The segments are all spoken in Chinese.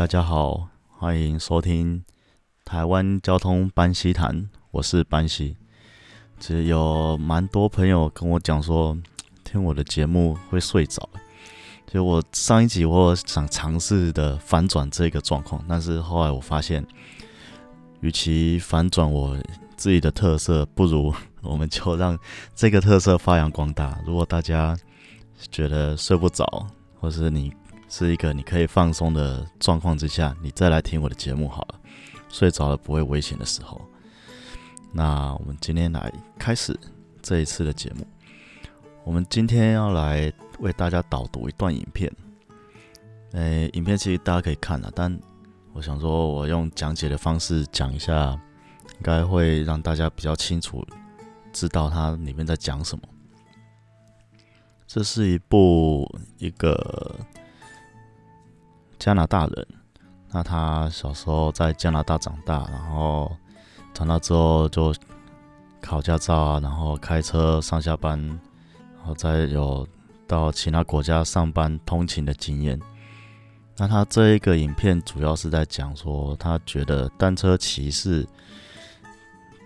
大家好，欢迎收听台湾交通班西谈，我是班西。其实有蛮多朋友跟我讲说，听我的节目会睡着。就我上一集我想尝试的反转这个状况，但是后来我发现，与其反转我自己的特色，不如 我们就让这个特色发扬光大。如果大家觉得睡不着，或是你是一个你可以放松的状况之下，你再来听我的节目好了。睡着了不会危险的时候。那我们今天来开始这一次的节目。我们今天要来为大家导读一段影片。诶，影片其实大家可以看了，但我想说，我用讲解的方式讲一下，应该会让大家比较清楚知道它里面在讲什么。这是一部一个加拿大人，那他小时候在加拿大长大，然后。长大之后就考驾照啊，然后开车上下班，然后再有到其他国家上班通勤的经验。那他这一个影片主要是在讲说，他觉得单车骑士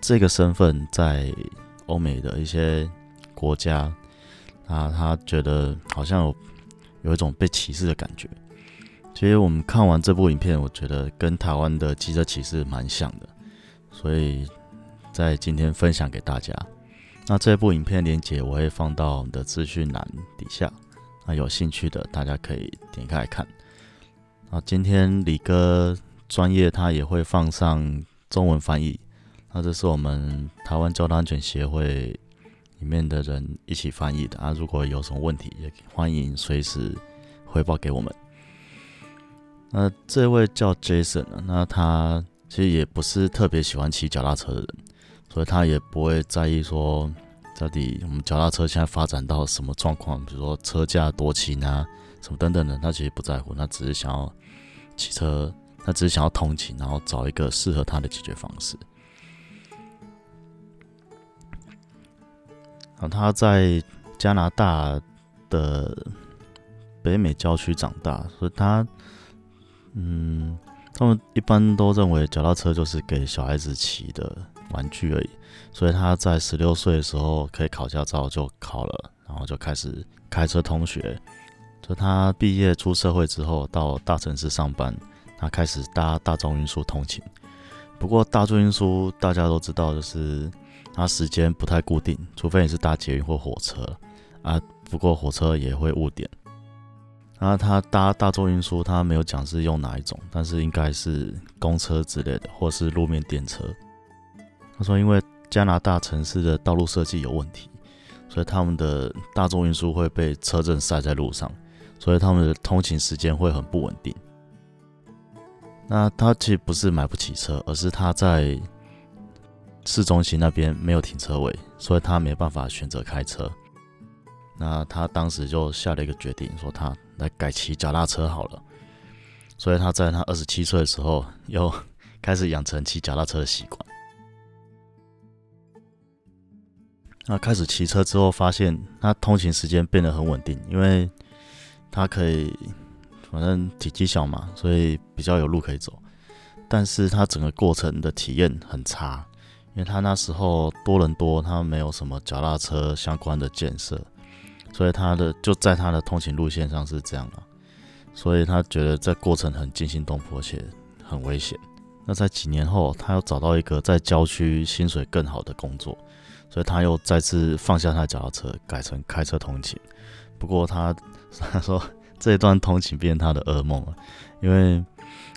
这个身份在欧美的一些国家，啊，他觉得好像有有一种被歧视的感觉。其实我们看完这部影片，我觉得跟台湾的机车骑士蛮像的。所以在今天分享给大家。那这部影片连接我会放到我们的资讯栏底下，那有兴趣的大家可以点开来看。那今天李哥专业他也会放上中文翻译，那这是我们台湾交通安全协会里面的人一起翻译的啊。如果有什么问题，也欢迎随时汇报给我们。那这位叫 Jason 那他。其实也不是特别喜欢骑脚踏车的人，所以他也不会在意说到底我们脚踏车现在发展到什么状况，比如说车价多轻啊，什么等等的，他其实不在乎，他只是想要骑车，他只是想要通勤，然后找一个适合他的解决方式。啊，他在加拿大的北美郊区长大，所以他嗯。他们一般都认为脚踏车就是给小孩子骑的玩具而已，所以他在十六岁的时候可以考驾照就考了，然后就开始开车通学。就他毕业出社会之后，到大城市上班，他开始搭大众运输通勤。不过大众运输大家都知道，就是它时间不太固定，除非你是搭捷运或火车啊。不过火车也会误点。然后他搭大众运输，他没有讲是用哪一种，但是应该是公车之类的，或是路面电车。他说，因为加拿大城市的道路设计有问题，所以他们的大众运输会被车阵塞在路上，所以他们的通勤时间会很不稳定。那他其实不是买不起车，而是他在市中心那边没有停车位，所以他没办法选择开车。那他当时就下了一个决定，说他。来改骑脚踏车好了，所以他在他二十七岁的时候，又开始养成骑脚踏车的习惯。那开始骑车之后，发现他通勤时间变得很稳定，因为他可以，反正体积小嘛，所以比较有路可以走。但是他整个过程的体验很差，因为他那时候多伦多他没有什么脚踏车相关的建设。所以他的就在他的通勤路线上是这样的，所以他觉得这过程很惊心动魄且很危险。那在几年后，他又找到一个在郊区薪水更好的工作，所以他又再次放下他的脚踏车，改成开车通勤。不过他他说这一段通勤变成他的噩梦了，因为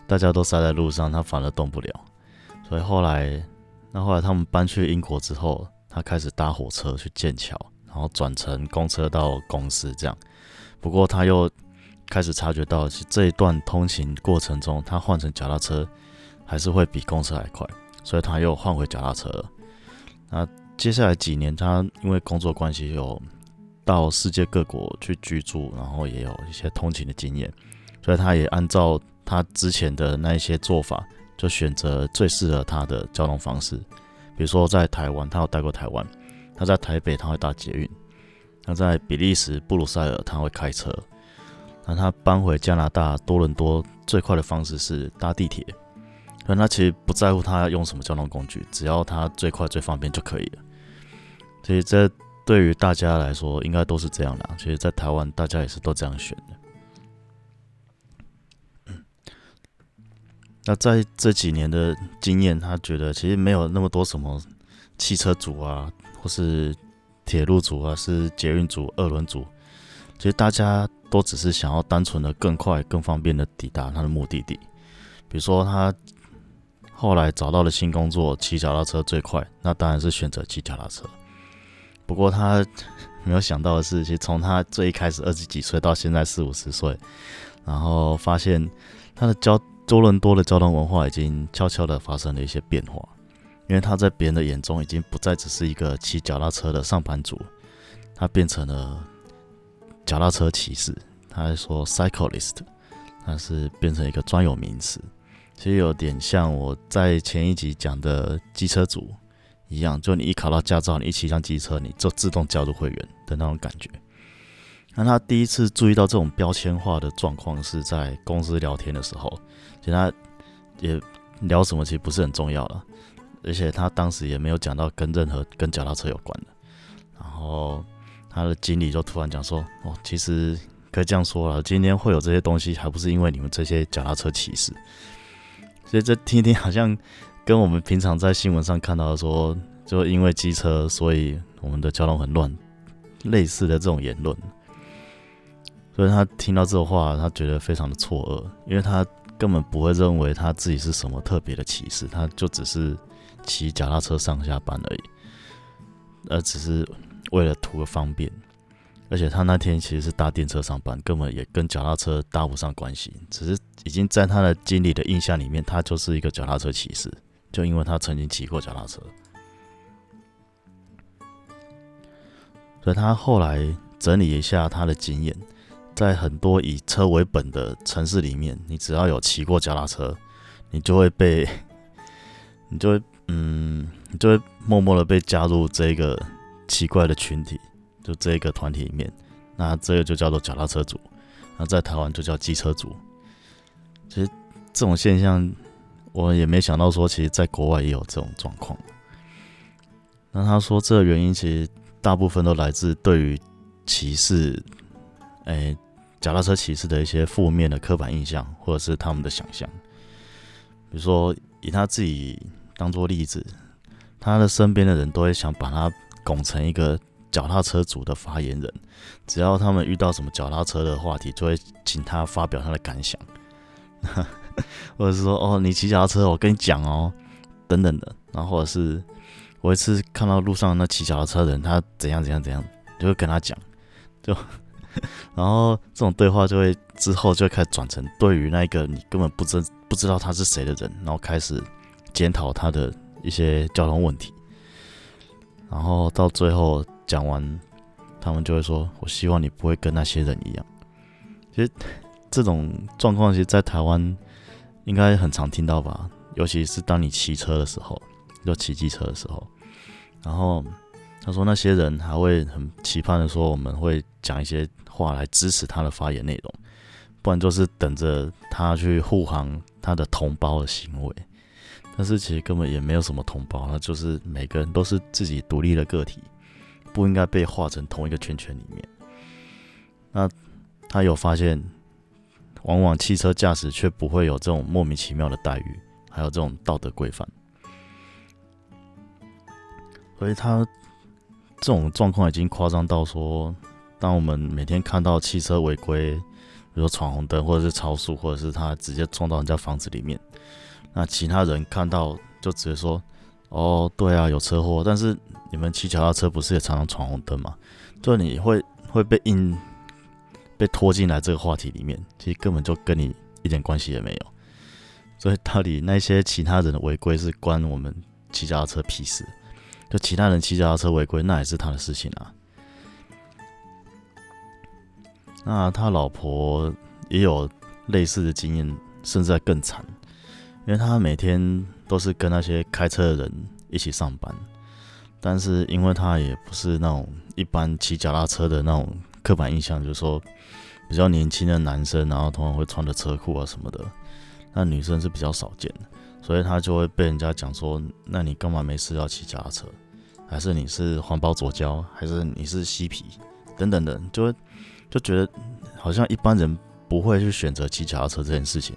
大家都塞在路上，他反而动不了。所以后来，那后来他们搬去英国之后，他开始搭火车去剑桥。然后转乘公车到公司，这样。不过他又开始察觉到，这一段通勤过程中，他换成脚踏车还是会比公车还快，所以他又换回脚踏车了。那接下来几年，他因为工作关系有到世界各国去居住，然后也有一些通勤的经验，所以他也按照他之前的那一些做法，就选择最适合他的交通方式。比如说在台湾，他有待过台湾。他在台北，他会搭捷运；他在比利时布鲁塞尔，他会开车；那他搬回加拿大多伦多最快的方式是搭地铁，但他其实不在乎他用什么交通工具，只要他最快最方便就可以了。所以这对于大家来说应该都是这样的。其实，在台湾大家也是都这样选的。那在这几年的经验，他觉得其实没有那么多什么汽车族啊，或是铁路组啊，是捷运组、二轮组，其实大家都只是想要单纯的更快、更方便的抵达他的目的地。比如说，他后来找到了新工作，骑脚踏车最快，那当然是选择骑脚踏车。不过他 没有想到的是，其实从他最一开始二十几岁到现在四五十岁，然后发现他的交多伦多的交通文化已经悄悄的发生了一些变化，因为他在别人的眼中已经不再只是一个骑脚踏车的上班族，他变成了脚踏车骑士。他还说 cyclist，他是变成一个专有名词，其实有点像我在前一集讲的机车族一样，就你一考到驾照，你一骑上机车，你就自动加入会员的那种感觉。那他第一次注意到这种标签化的状况是在公司聊天的时候。其实他也聊什么，其实不是很重要了。而且他当时也没有讲到跟任何跟脚踏车有关的。然后他的经理就突然讲说：“哦，其实可以这样说了，今天会有这些东西，还不是因为你们这些脚踏车骑士。”所以这听听好像跟我们平常在新闻上看到的说，就因为机车，所以我们的交通很乱，类似的这种言论。所以他听到这话，他觉得非常的错愕，因为他。根本不会认为他自己是什么特别的骑士，他就只是骑脚踏车上下班而已，而只是为了图个方便。而且他那天其实是搭电车上班，根本也跟脚踏车搭不上关系，只是已经在他的经理的印象里面，他就是一个脚踏车骑士，就因为他曾经骑过脚踏车。所以他后来整理一下他的经验。在很多以车为本的城市里面，你只要有骑过脚踏车，你就会被，你就会，嗯，就会默默的被加入这个奇怪的群体，就这一个团体里面。那这个就叫做脚踏车族，那在台湾就叫机车族。其实这种现象，我也没想到说，其实在国外也有这种状况。那他说，这个原因其实大部分都来自对于歧视，哎。脚踏车骑士的一些负面的刻板印象，或者是他们的想象，比如说以他自己当做例子，他的身边的人都会想把他拱成一个脚踏车组的发言人，只要他们遇到什么脚踏车的话题，就会请他发表他的感想，或者是说哦，你骑脚踏车，我跟你讲哦，等等的，然后或者是我一次看到路上那骑脚踏车的人，他怎样怎样怎样，就会跟他讲，就。然后这种对话就会之后就开始转成对于那个你根本不知不知道他是谁的人，然后开始检讨他的一些交通问题，然后到最后讲完，他们就会说：“我希望你不会跟那些人一样。”其实这种状况其实，在台湾应该很常听到吧，尤其是当你骑车的时候，就骑机车的时候，然后。他说：“那些人还会很期盼的说，我们会讲一些话来支持他的发言内容，不然就是等着他去护航他的同胞的行为。但是其实根本也没有什么同胞，那就是每个人都是自己独立的个体，不应该被划成同一个圈圈里面。那他有发现，往往汽车驾驶却不会有这种莫名其妙的待遇，还有这种道德规范，所以他。”这种状况已经夸张到说，当我们每天看到汽车违规，比如说闯红灯，或者是超速，或者是他直接撞到人家房子里面，那其他人看到就直接说：“哦，对啊，有车祸。”但是你们骑脚踏车不是也常常闯红灯吗？就你会会被硬被拖进来这个话题里面，其实根本就跟你一点关系也没有。所以到底那些其他人的违规是关我们骑脚踏车屁事？就其他人骑脚踏车违规，那也是他的事情啊。那他老婆也有类似的经验，甚至更惨，因为他每天都是跟那些开车的人一起上班，但是因为他也不是那种一般骑脚踏车的那种刻板印象，就是说比较年轻的男生，然后通常会穿着车裤啊什么的，那女生是比较少见的，所以他就会被人家讲说，那你干嘛没事要骑脚踏车？还是你是环保左交？还是你是嬉皮？等等的，就会就觉得好像一般人不会去选择骑脚踏车这件事情。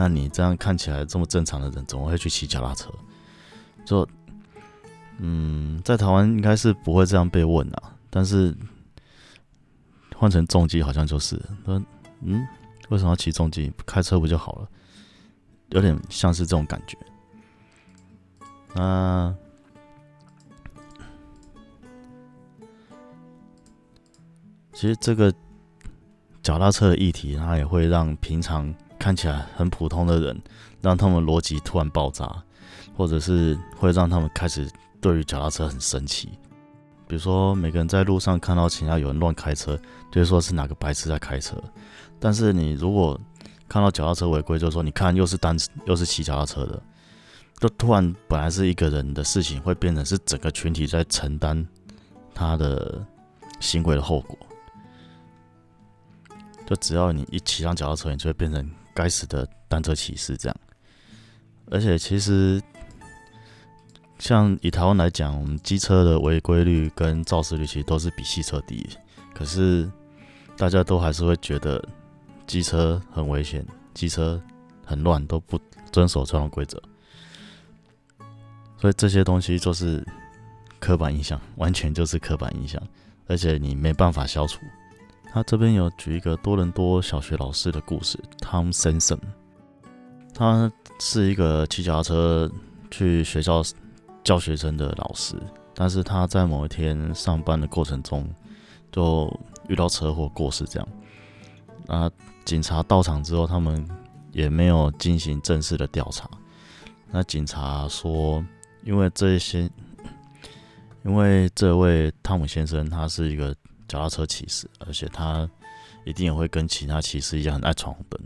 那你这样看起来这么正常的人，怎么会去骑脚踏车？就嗯，在台湾应该是不会这样被问啊，但是换成重机好像就是说，嗯，为什么要骑重机？开车不就好了？有点像是这种感觉。那其实这个脚踏车的议题，它也会让平常看起来很普通的人，让他们逻辑突然爆炸，或者是会让他们开始对于脚踏车很生气。比如说，每个人在路上看到其他有人乱开车，就会说是哪个白痴在开车。但是你如果看到脚踏车违规，就说你看又是单又是骑脚踏车的，就突然本来是一个人的事情，会变成是整个群体在承担他的行为的后果。就只要你一骑上脚踏车，你就会变成该死的单车骑士这样。而且其实，像以台湾来讲，我们机车的违规率跟肇事率其实都是比汽车低。可是大家都还是会觉得机车很危险，机车很乱，都不遵守交通规则。所以这些东西就是刻板印象，完全就是刻板印象，而且你没办法消除。他这边有举一个多伦多小学老师的故事，Tom Simpson。他是一个骑脚踏车去学校教学生的老师，但是他在某一天上班的过程中就遇到车祸过世，这样。那警察到场之后，他们也没有进行正式的调查。那警察说，因为这些，因为这位汤姆先生他是一个。脚踏车骑士，而且他一定也会跟其他骑士一样很爱闯红灯，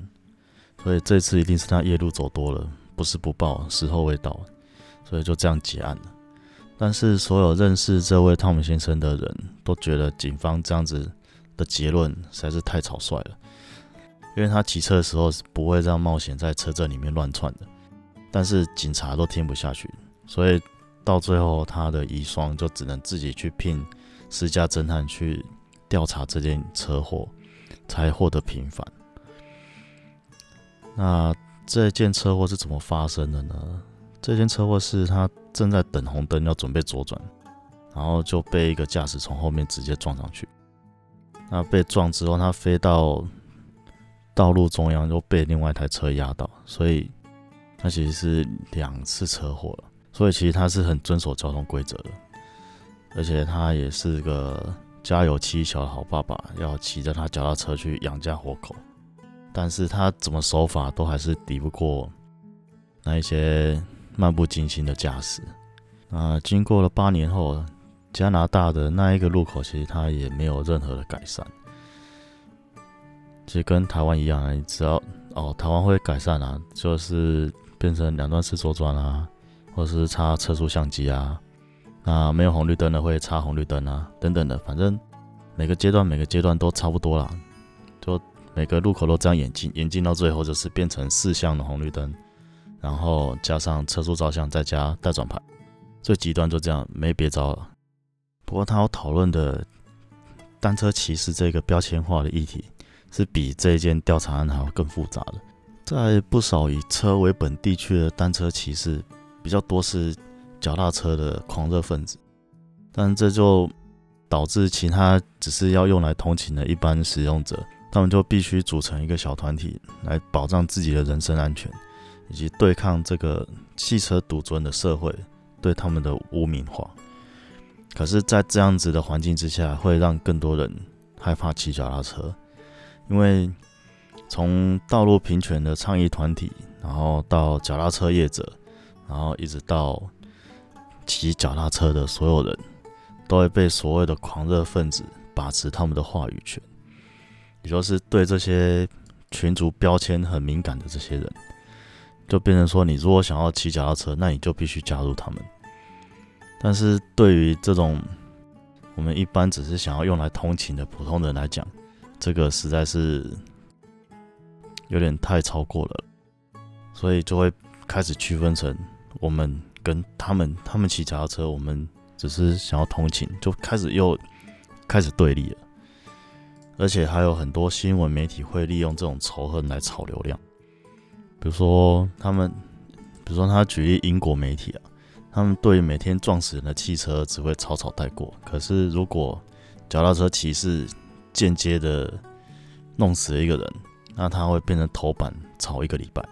所以这次一定是他夜路走多了，不是不报，时候未到，所以就这样结案了。但是所有认识这位汤姆先生的人都觉得警方这样子的结论实在是太草率了，因为他骑车的时候是不会这样冒险在车阵里面乱窜的。但是警察都听不下去，所以到最后他的遗孀就只能自己去聘。私家侦探去调查这件车祸，才获得平反。那这件车祸是怎么发生的呢？这件车祸是他正在等红灯，要准备左转，然后就被一个驾驶从后面直接撞上去。那被撞之后，他飞到道路中央，又被另外一台车压到，所以他其实是两次车祸了。所以其实他是很遵守交通规则的。而且他也是个家有妻小的好爸爸，要骑着他脚踏车去养家活口。但是他怎么手法都还是抵不过那一些漫不经心的驾驶。那经过了八年后，加拿大的那一个路口其实他也没有任何的改善。其实跟台湾一样啊，你只要哦，台湾会改善啊，就是变成两段式左转啊，或者是插测速相机啊。那没有红绿灯的会插红绿灯啊，等等的，反正每个阶段每个阶段都差不多啦，就每个路口都这样演进，演进到最后就是变成四项的红绿灯，然后加上车速照相，再加带转盘，最极端就这样，没别招了。不过他要讨论的单车骑士这个标签化的议题，是比这一件调查案还要更复杂的。在不少以车为本地区的单车骑士，比较多是。脚踏车的狂热分子，但这就导致其他只是要用来通勤的一般使用者，他们就必须组成一个小团体来保障自己的人身安全，以及对抗这个汽车独尊的社会对他们的污名化。可是，在这样子的环境之下，会让更多人害怕骑脚踏车，因为从道路平权的倡议团体，然后到脚踏车业者，然后一直到骑脚踏车的所有人都会被所谓的狂热分子把持他们的话语权，也就是对这些群族标签很敏感的这些人，就变成说，你如果想要骑脚踏车，那你就必须加入他们。但是对于这种我们一般只是想要用来通勤的普通人来讲，这个实在是有点太超过了，所以就会开始区分成我们跟他们，他们骑脚踏车，我们只是想要通勤，就开始又开始对立了。而且还有很多新闻媒体会利用这种仇恨来炒流量，比如说他们，比如说他举例英国媒体啊，他们对每天撞死人的汽车只会草草带过，可是如果脚踏车骑士间接的弄死了一个人，那他会变成头版炒一个礼拜。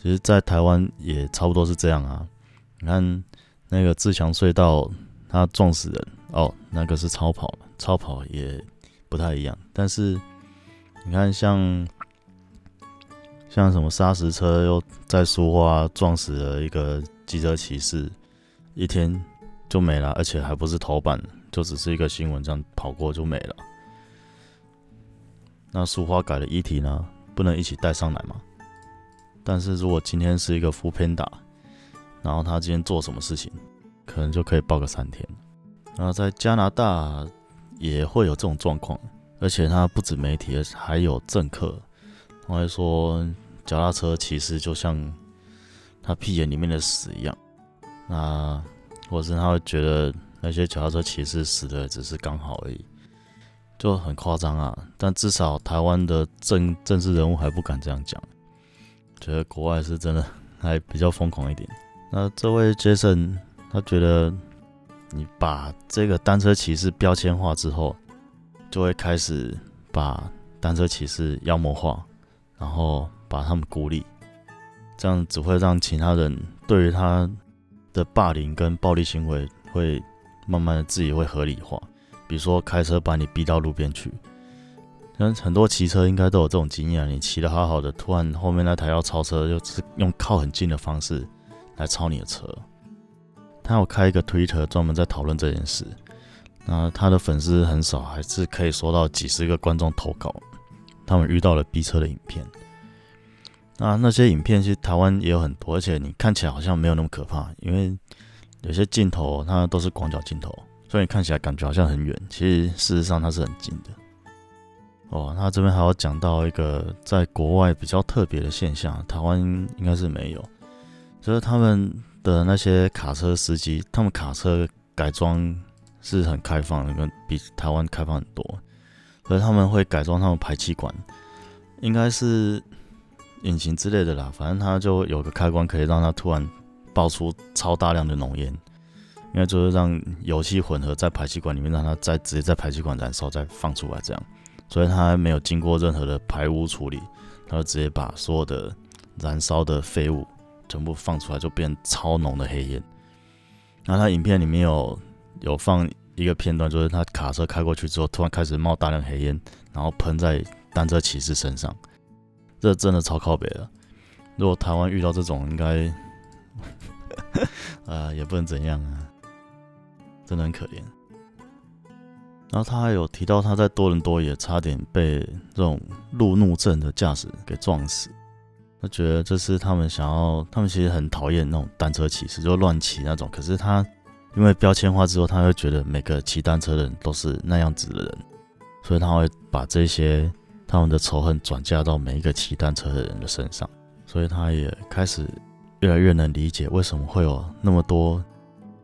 其实，在台湾也差不多是这样啊。你看那个自强隧道，他撞死人哦，那个是超跑，超跑也。不太一样，但是你看，像像什么砂石车又在苏花撞死了一个机车骑士，一天就没了，而且还不是头版，就只是一个新闻这样跑过就没了。那苏花改了议题呢，不能一起带上来吗？但是如果今天是一个副片打，然后他今天做什么事情，可能就可以报个三天。然后在加拿大。也会有这种状况，而且他不止媒体，还有政客，他会说脚踏车其实就像他屁眼里面的屎一样，那或是他会觉得那些脚踏车骑士死的只是刚好而已，就很夸张啊。但至少台湾的政政治人物还不敢这样讲，觉得国外是真的还比较疯狂一点。那这位 Jason 他觉得。你把这个单车骑士标签化之后，就会开始把单车骑士妖魔化，然后把他们孤立，这样只会让其他人对于他的霸凌跟暴力行为会慢慢的自己会合理化。比如说开车把你逼到路边去，像很多骑车应该都有这种经验，你骑的好好的，突然后面那台要超车，就是用靠很近的方式来超你的车。他有开一个 Twitter 专门在讨论这件事，那他的粉丝很少，还是可以收到几十个观众投稿，他们遇到了逼车的影片。那那些影片其实台湾也有很多，而且你看起来好像没有那么可怕，因为有些镜头它都是广角镜头，所以看起来感觉好像很远，其实事实上它是很近的。哦，那这边还要讲到一个在国外比较特别的现象，台湾应该是没有，就是他们。的那些卡车司机，他们卡车改装是很开放的，跟比台湾开放很多。所以他们会改装他们排气管，应该是引擎之类的啦。反正它就有个开关，可以让它突然爆出超大量的浓烟，应该就是让油气混合在排气管里面，让它再直接在排气管燃烧，再放出来这样。所以它没有经过任何的排污处理，它就直接把所有的燃烧的废物。全部放出来就变超浓的黑烟。然后他影片里面有有放一个片段，就是他卡车开过去之后，突然开始冒大量黑烟，然后喷在单车骑士身上。这真的超靠北了。如果台湾遇到这种，应该 呃也不能怎样啊，真的很可怜。然后他还有提到他在多伦多也差点被这种路怒症的驾驶给撞死。他觉得这是他们想要，他们其实很讨厌那种单车骑士，就乱骑那种。可是他因为标签化之后，他会觉得每个骑单车的人都是那样子的人，所以他会把这些他们的仇恨转嫁到每一个骑单车的人的身上。所以他也开始越来越能理解为什么会有那么多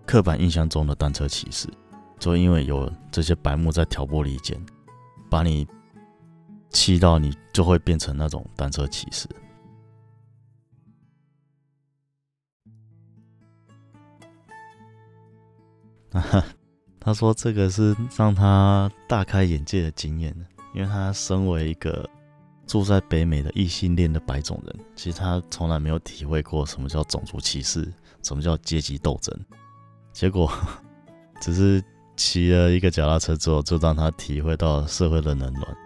刻板印象中的单车骑士，就因为有这些白目在挑拨离间，把你气到你就会变成那种单车骑士。他说：“这个是让他大开眼界的经验，因为他身为一个住在北美的异性恋的白种人，其实他从来没有体会过什么叫种族歧视，什么叫阶级斗争。结果 只是骑了一个脚踏车之后，就让他体会到社会的冷暖。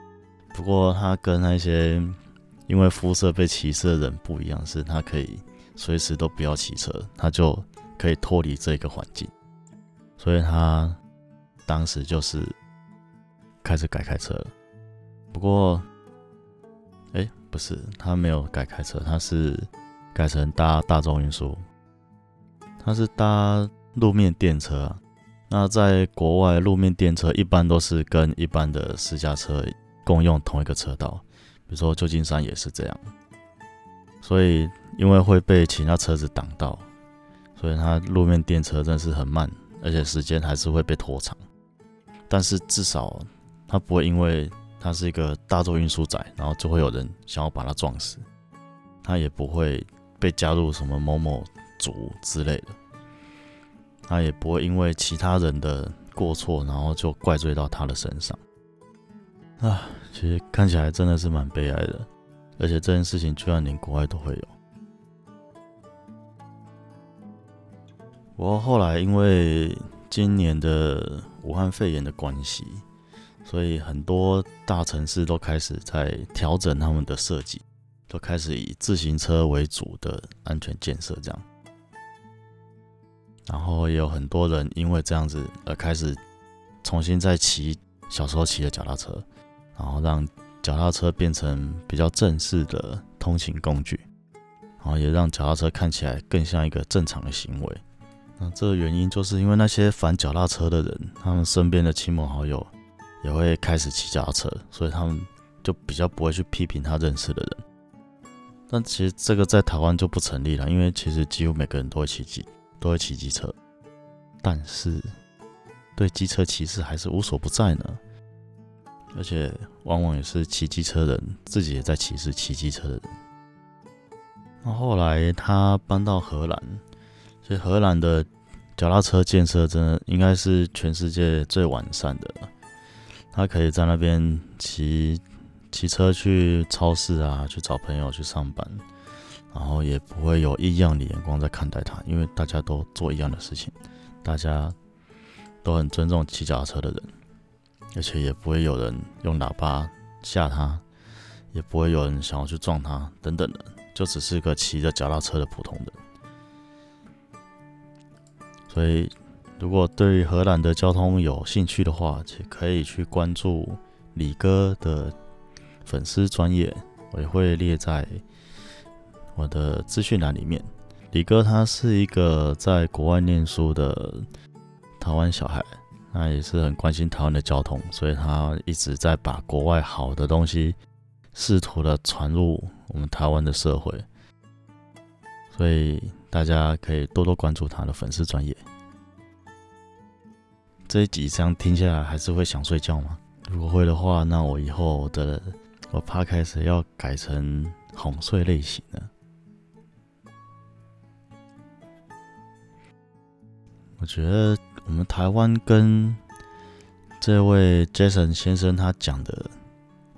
不过他跟那些因为肤色被歧视的人不一样，是他可以随时都不要骑车，他就可以脱离这个环境。”所以他当时就是开始改开车了。不过，哎，不是，他没有改开车，他是改成搭大众运输。他是搭路面电车啊。那在国外，路面电车一般都是跟一般的私家车共用同一个车道，比如说旧金山也是这样。所以因为会被其他车子挡到，所以它路面电车真的是很慢，而且时间还是会被拖长。但是至少它不会因为它是一个大众运输载，然后就会有人想要把它撞死。它也不会被加入什么某某族之类的，它也不会因为其他人的过错，然后就怪罪到他的身上。啊，其实看起来真的是蛮悲哀的，而且这件事情居然连国外都会有。不过后来因为今年的武汉肺炎的关系，所以很多大城市都开始在调整他们的设计。都开始以自行车为主的安全建设，这样，然后也有很多人因为这样子而开始重新再骑小时候骑的脚踏车，然后让脚踏车变成比较正式的通勤工具，然后也让脚踏车看起来更像一个正常的行为。那这个原因就是因为那些反脚踏车的人，他们身边的亲朋好友也会开始骑脚踏车，所以他们就比较不会去批评他认识的人。但其实这个在台湾就不成立了，因为其实几乎每个人都会骑机，都会骑机车，但是对机车歧视还是无所不在呢。而且往往也是骑机车人自己也在歧视骑机车的人。那后来他搬到荷兰，所以荷兰的脚踏车建设真的应该是全世界最完善的了。他可以在那边骑。骑车去超市啊，去找朋友去上班，然后也不会有异样的眼光在看待他，因为大家都做一样的事情，大家都很尊重骑脚踏车的人，而且也不会有人用喇叭吓他，也不会有人想要去撞他等等的，就只是个骑着脚踏车的普通人。所以，如果对荷兰的交通有兴趣的话，且可以去关注李哥的。粉丝专业我也会列在我的资讯栏里面。李哥他是一个在国外念书的台湾小孩，那也是很关心台湾的交通，所以他一直在把国外好的东西试图的传入我们台湾的社会，所以大家可以多多关注他的粉丝专业。这一集这样听下来还是会想睡觉吗？如果会的话，那我以后的。我怕开始要改成哄睡类型的。我觉得我们台湾跟这位 Jason 先生他讲的，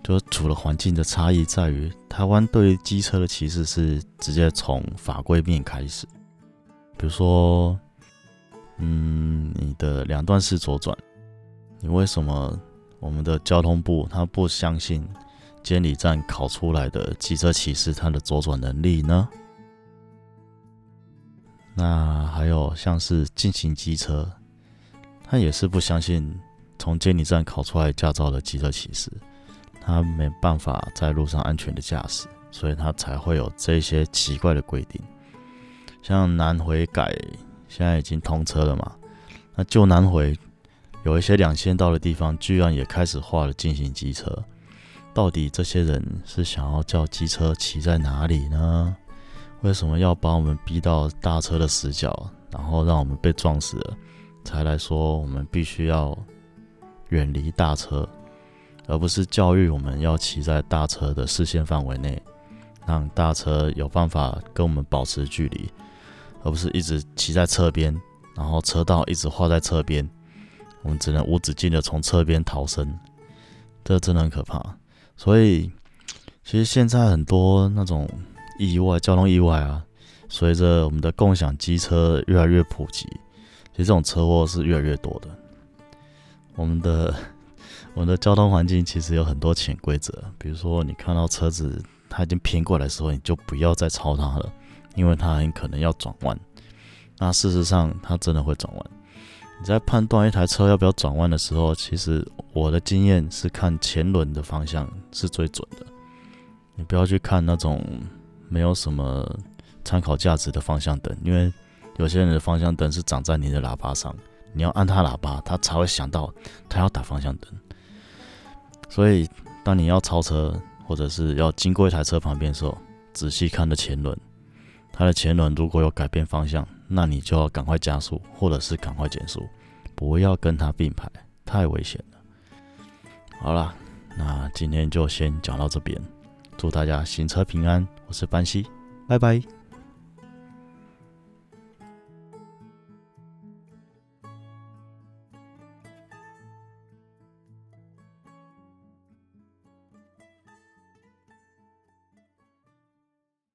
就除了环境的差异，在于台湾对于机车的歧视是直接从法规面开始。比如说，嗯，你的两段式左转，你为什么我们的交通部他不相信？监理站考出来的机车骑士，他的左转能力呢？那还有像是进行机车，他也是不相信从监理站考出来驾照的机车骑士，他没办法在路上安全的驾驶，所以他才会有这些奇怪的规定。像南回改现在已经通车了嘛？那旧南回有一些两线道的地方，居然也开始画了进行机车。到底这些人是想要叫机车骑在哪里呢？为什么要把我们逼到大车的死角，然后让我们被撞死了，才来说我们必须要远离大车，而不是教育我们要骑在大车的视线范围内，让大车有办法跟我们保持距离，而不是一直骑在侧边，然后车道一直画在侧边，我们只能无止境的从侧边逃生，这真的很可怕。所以，其实现在很多那种意外、交通意外啊，随着我们的共享机车越来越普及，其实这种车祸是越来越多的。我们的我们的交通环境其实有很多潜规则，比如说你看到车子它已经偏过来的时候，你就不要再超它了，因为它很可能要转弯。那事实上，它真的会转弯。你在判断一台车要不要转弯的时候，其实我的经验是看前轮的方向是最准的。你不要去看那种没有什么参考价值的方向灯，因为有些人的方向灯是长在你的喇叭上，你要按他喇叭，他才会想到他要打方向灯。所以当你要超车或者是要经过一台车旁边的时候，仔细看的前轮，它的前轮如果有改变方向，那你就要赶快加速，或者是赶快减速，不要跟它并排，太危险了。好啦，那今天就先讲到这边，祝大家行车平安，我是班西，拜拜。